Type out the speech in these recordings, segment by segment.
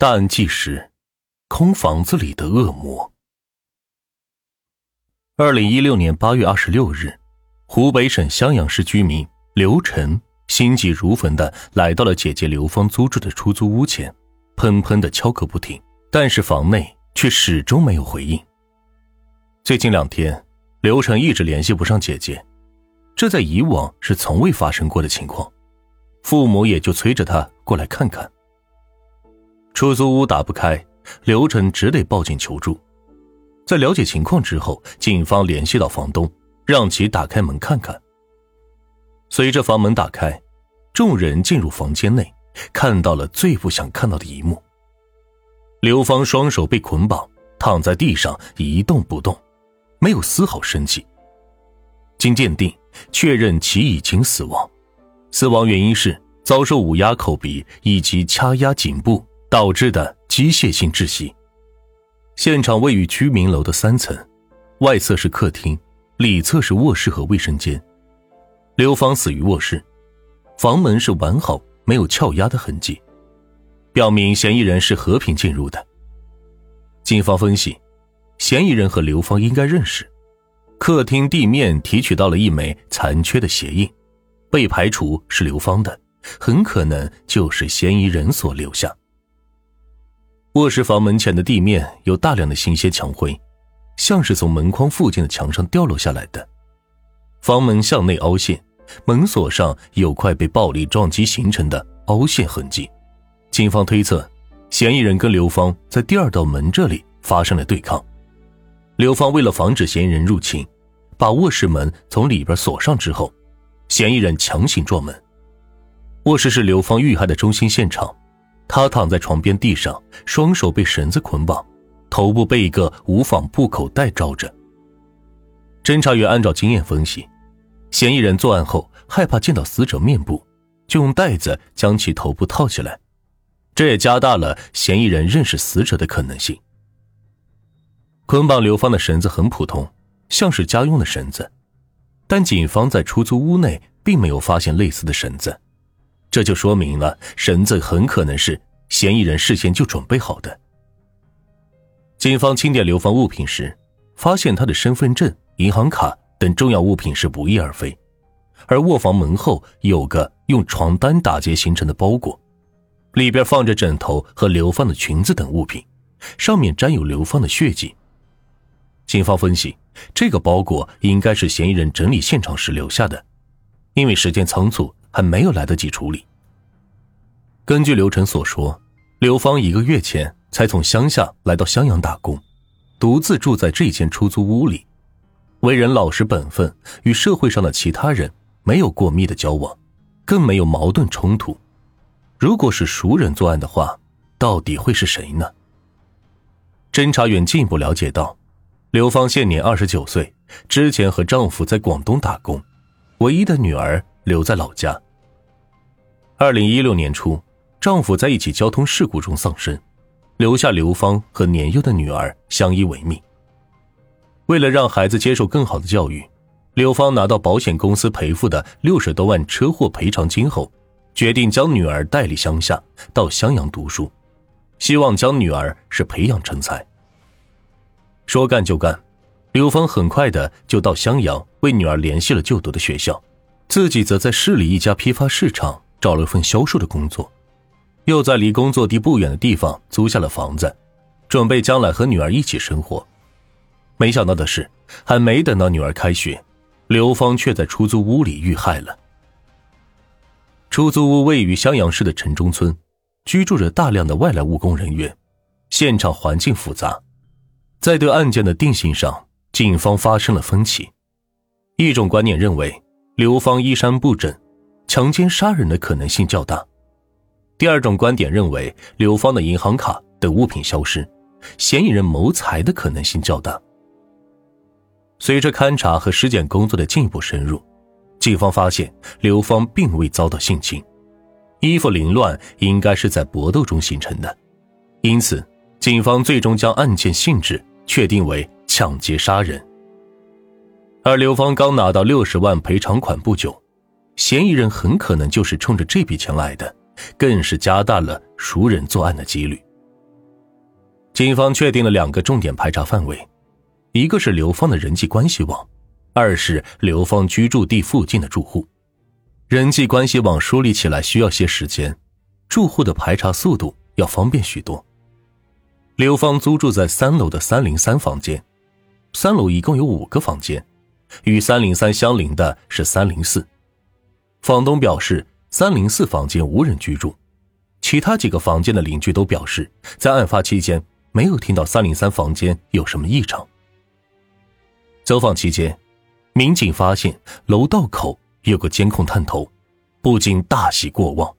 大案纪实：空房子里的恶魔。二零一六年八月二十六日，湖北省襄阳市居民刘晨心急如焚的来到了姐姐刘芳租住的出租屋前，砰砰的敲个不停，但是房内却始终没有回应。最近两天，刘晨一直联系不上姐姐，这在以往是从未发生过的情况，父母也就催着他过来看看。出租屋打不开，刘晨只得报警求助。在了解情况之后，警方联系到房东，让其打开门看看。随着房门打开，众人进入房间内，看到了最不想看到的一幕：刘芳双手被捆绑，躺在地上一动不动，没有丝毫生气。经鉴定，确认其已经死亡，死亡原因是遭受捂压口鼻以及掐压颈部导致的机械性窒息。现场位于居民楼的三层，外侧是客厅，里侧是卧室和卫生间。刘芳死于卧室，房门是完好，没有撬压的痕迹，表明嫌疑人是和平进入的。警方分析，嫌疑人和刘芳应该认识。客厅地面提取到了一枚残缺的鞋印，被排除是刘芳的，很可能就是嫌疑人所留下。卧室房门前的地面有大量的新鲜墙灰，像是从门框附近的墙上掉落下来的。房门向内凹陷，门锁上有块被暴力撞击形成的凹陷痕迹。警方推测，嫌疑人跟刘芳在第二道门这里发生了对抗。刘芳为了防止嫌疑人入侵，把卧室门从里边锁上之后，嫌疑人强行撞门。卧室是刘芳遇害的中心现场。他躺在床边地上，双手被绳子捆绑，头部被一个无纺布口袋罩着。侦查员按照经验分析，嫌疑人作案后害怕见到死者面部，就用袋子将其头部套起来，这也加大了嫌疑人认识死者的可能性。捆绑刘芳的绳子很普通，像是家用的绳子，但警方在出租屋内并没有发现类似的绳子。这就说明了绳子很可能是嫌疑人事先就准备好的。警方清点刘芳物品时，发现她的身份证、银行卡等重要物品是不翼而飞，而卧房门后有个用床单打结形成的包裹，里边放着枕头和流放的裙子等物品，上面沾有流放的血迹。警方分析，这个包裹应该是嫌疑人整理现场时留下的，因为时间仓促。还没有来得及处理。根据刘晨所说，刘芳一个月前才从乡下来到襄阳打工，独自住在这间出租屋里，为人老实本分，与社会上的其他人没有过密的交往，更没有矛盾冲突。如果是熟人作案的话，到底会是谁呢？侦查员进一步了解到，刘芳现年二十九岁，之前和丈夫在广东打工，唯一的女儿。留在老家。二零一六年初，丈夫在一起交通事故中丧生，留下刘芳和年幼的女儿相依为命。为了让孩子接受更好的教育，刘芳拿到保险公司赔付的六十多万车祸赔偿金后，决定将女儿带离乡下，到襄阳读书，希望将女儿是培养成才。说干就干，刘芳很快的就到襄阳为女儿联系了就读的学校。自己则在市里一家批发市场找了份销售的工作，又在离工作地不远的地方租下了房子，准备将来和女儿一起生活。没想到的是，还没等到女儿开学，刘芳却在出租屋里遇害了。出租屋位于襄阳市的城中村，居住着大量的外来务工人员，现场环境复杂，在对案件的定性上，警方发生了分歧。一种观点认为。刘芳衣衫不整，强奸杀人的可能性较大。第二种观点认为，刘芳的银行卡等物品消失，嫌疑人谋财的可能性较大。随着勘查和尸检工作的进一步深入，警方发现刘芳并未遭到性侵，衣服凌乱应该是在搏斗中形成的，因此，警方最终将案件性质确定为抢劫杀人。而刘芳刚拿到六十万赔偿款不久，嫌疑人很可能就是冲着这笔钱来的，更是加大了熟人作案的几率。警方确定了两个重点排查范围，一个是刘芳的人际关系网，二是刘芳居住地附近的住户。人际关系网梳理起来需要些时间，住户的排查速度要方便许多。刘芳租住在三楼的三零三房间，三楼一共有五个房间，与三零三相邻的是三零四。房东表示，三零四房间无人居住，其他几个房间的邻居都表示，在案发期间没有听到三零三房间有什么异常。走访期间，民警发现楼道口。有个监控探头，不禁大喜过望。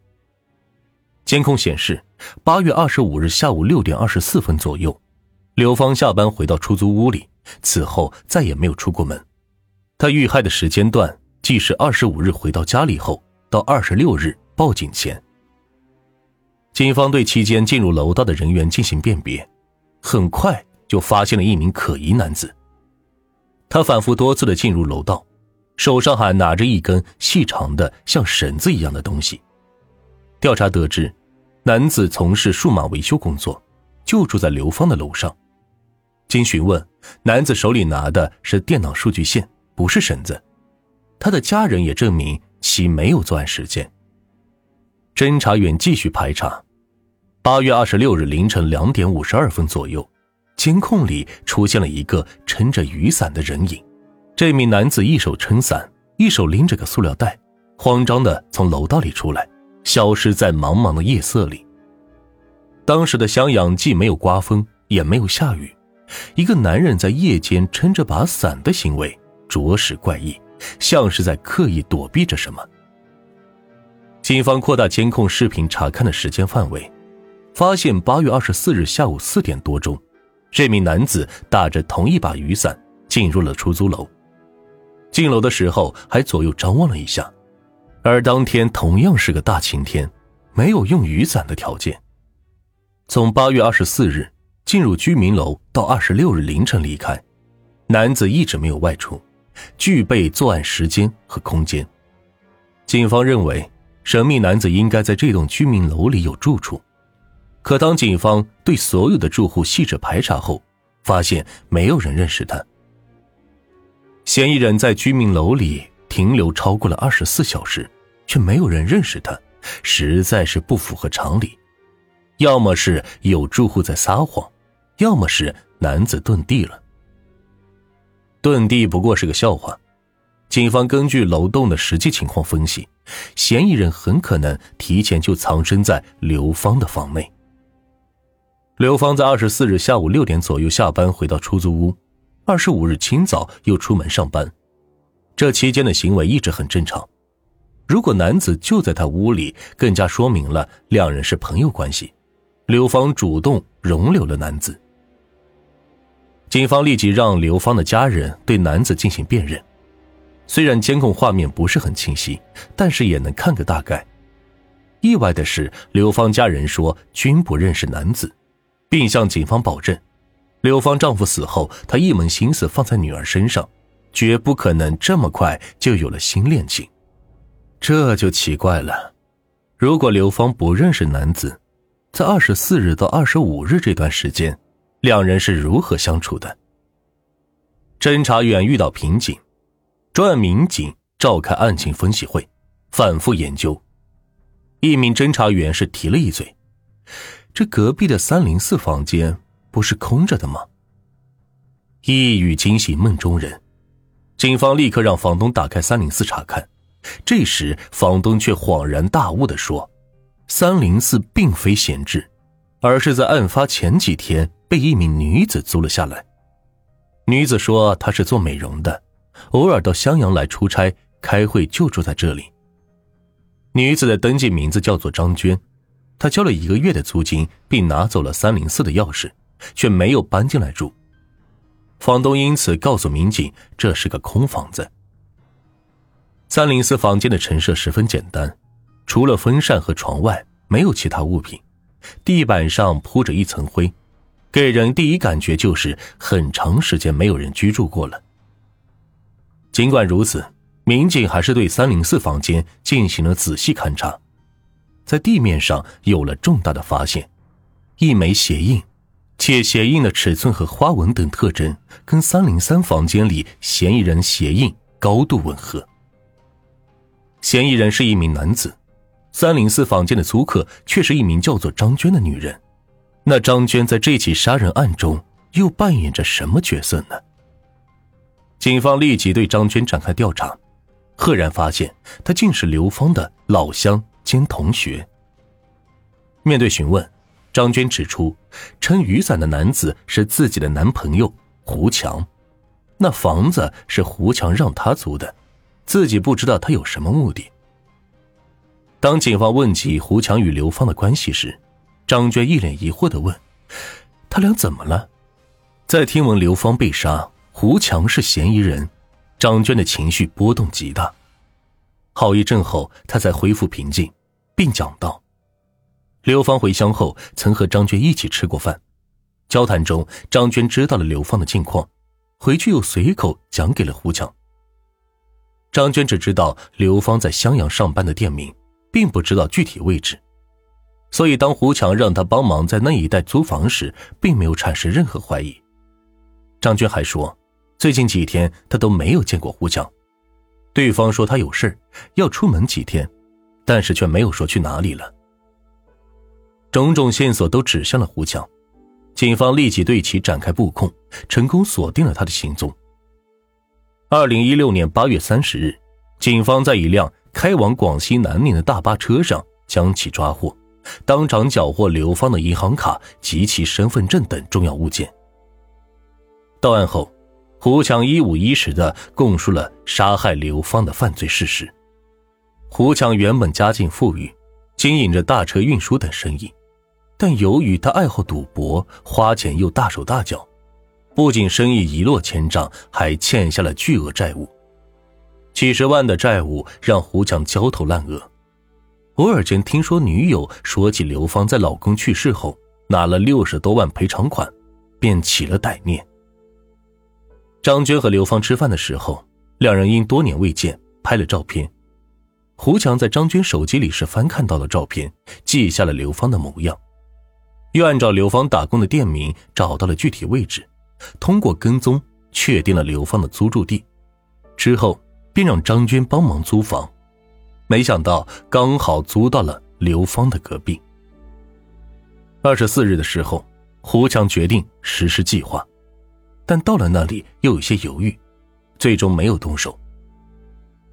监控显示，八月二十五日下午六点二十四分左右，刘芳下班回到出租屋里，此后再也没有出过门。他遇害的时间段既是二十五日回到家里后到二十六日报警前。警方对期间进入楼道的人员进行辨别，很快就发现了一名可疑男子。他反复多次的进入楼道。手上还拿着一根细长的像绳子一样的东西。调查得知，男子从事数码维修工作，就住在刘芳的楼上。经询问，男子手里拿的是电脑数据线，不是绳子。他的家人也证明其没有作案时间。侦查员继续排查。八月二十六日凌晨两点五十二分左右，监控里出现了一个撑着雨伞的人影。这名男子一手撑伞，一手拎着个塑料袋，慌张的从楼道里出来，消失在茫茫的夜色里。当时的襄阳既没有刮风，也没有下雨，一个男人在夜间撑着把伞的行为着实怪异，像是在刻意躲避着什么。警方扩大监控视频查看的时间范围，发现八月二十四日下午四点多钟，这名男子打着同一把雨伞进入了出租楼。进楼的时候还左右张望了一下，而当天同样是个大晴天，没有用雨伞的条件。从八月二十四日进入居民楼到二十六日凌晨离开，男子一直没有外出，具备作案时间和空间。警方认为神秘男子应该在这栋居民楼里有住处，可当警方对所有的住户细致排查后，发现没有人认识他。嫌疑人在居民楼里停留超过了二十四小时，却没有人认识他，实在是不符合常理。要么是有住户在撒谎，要么是男子遁地了。遁地不过是个笑话。警方根据楼栋的实际情况分析，嫌疑人很可能提前就藏身在刘芳的房内。刘芳在二十四日下午六点左右下班，回到出租屋。二十五日清早又出门上班，这期间的行为一直很正常。如果男子就在他屋里，更加说明了两人是朋友关系。刘芳主动容留了男子。警方立即让刘芳的家人对男子进行辨认。虽然监控画面不是很清晰，但是也能看个大概。意外的是，刘芳家人说均不认识男子，并向警方保证。刘芳丈夫死后，她一门心思放在女儿身上，绝不可能这么快就有了新恋情。这就奇怪了。如果刘芳不认识男子，在二十四日到二十五日这段时间，两人是如何相处的？侦查员遇到瓶颈，专案民警召开案情分析会，反复研究。一名侦查员是提了一嘴：“这隔壁的三零四房间。”不是空着的吗？一语惊醒梦中人，警方立刻让房东打开三零四查看。这时，房东却恍然大悟的说：“三零四并非闲置，而是在案发前几天被一名女子租了下来。女子说她是做美容的，偶尔到襄阳来出差、开会，就住在这里。女子的登记名字叫做张娟，她交了一个月的租金，并拿走了三零四的钥匙。”却没有搬进来住，房东因此告诉民警，这是个空房子。三零四房间的陈设十分简单，除了风扇和床外，没有其他物品，地板上铺着一层灰，给人第一感觉就是很长时间没有人居住过了。尽管如此，民警还是对三零四房间进行了仔细勘查，在地面上有了重大的发现，一枚鞋印。且鞋印的尺寸和花纹等特征跟三零三房间里嫌疑人鞋印高度吻合。嫌疑人是一名男子，三零四房间的租客却是一名叫做张娟的女人。那张娟在这起杀人案中又扮演着什么角色呢？警方立即对张娟展开调查，赫然发现她竟是刘芳的老乡兼同学。面对询问，张娟指出，撑雨伞的男子是自己的男朋友胡强，那房子是胡强让他租的，自己不知道他有什么目的。当警方问起胡强与刘芳的关系时，张娟一脸疑惑的问：“他俩怎么了？”在听闻刘芳被杀。胡强是嫌疑人，张娟的情绪波动极大。好一阵后，她才恢复平静，并讲道：“刘芳回乡后曾和张娟一起吃过饭，交谈中，张娟知道了刘芳的近况，回去又随口讲给了胡强。张娟只知道刘芳在襄阳上班的店名，并不知道具体位置，所以当胡强让他帮忙在那一带租房时，并没有产生任何怀疑。张娟还说。”最近几天，他都没有见过胡强。对方说他有事要出门几天，但是却没有说去哪里了。种种线索都指向了胡强，警方立即对其展开布控，成功锁定了他的行踪。二零一六年八月三十日，警方在一辆开往广西南宁的大巴车上将其抓获，当场缴获刘芳的银行卡及其身份证等重要物件。到案后。胡强一五一十的供述了杀害刘芳的犯罪事实。胡强原本家境富裕，经营着大车运输等生意，但由于他爱好赌博，花钱又大手大脚，不仅生意一落千丈，还欠下了巨额债务。几十万的债务让胡强焦头烂额。偶尔间听说女友说起刘芳在老公去世后拿了六十多万赔偿款，便起了歹念。张娟和刘芳吃饭的时候，两人因多年未见，拍了照片。胡强在张娟手机里是翻看到了照片，记下了刘芳的模样，又按照刘芳打工的店名找到了具体位置，通过跟踪确定了刘芳的租住地，之后便让张娟帮忙租房，没想到刚好租到了刘芳的隔壁。二十四日的时候，胡强决定实施计划。但到了那里又有些犹豫，最终没有动手。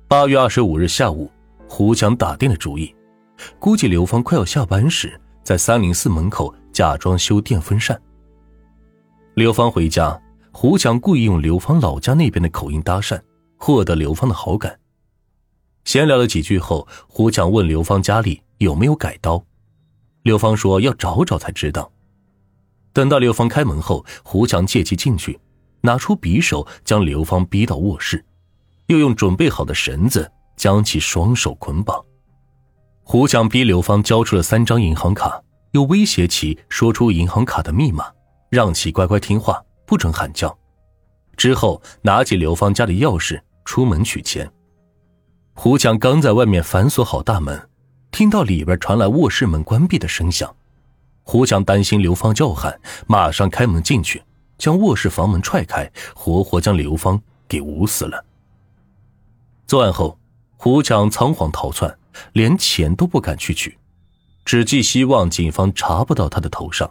八月二十五日下午，胡强打定了主意，估计刘芳快要下班时，在三零四门口假装修电风扇。刘芳回家，胡强故意用刘芳老家那边的口音搭讪，获得刘芳的好感。闲聊了几句后，胡强问刘芳家里有没有改刀，刘芳说要找找才知道。等到刘芳开门后，胡强借机进去。拿出匕首，将刘芳逼到卧室，又用准备好的绳子将其双手捆绑。胡强逼刘芳交出了三张银行卡，又威胁其说出银行卡的密码，让其乖乖听话，不准喊叫。之后拿起刘芳家的钥匙出门取钱。胡强刚在外面反锁好大门，听到里边传来卧室门关闭的声响，胡强担心刘芳叫喊，马上开门进去。将卧室房门踹开，活活将刘芳给捂死了。作案后，胡强仓皇逃窜，连钱都不敢去取，只寄希望警方查不到他的头上，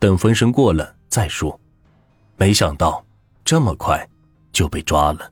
等风声过了再说。没想到，这么快就被抓了。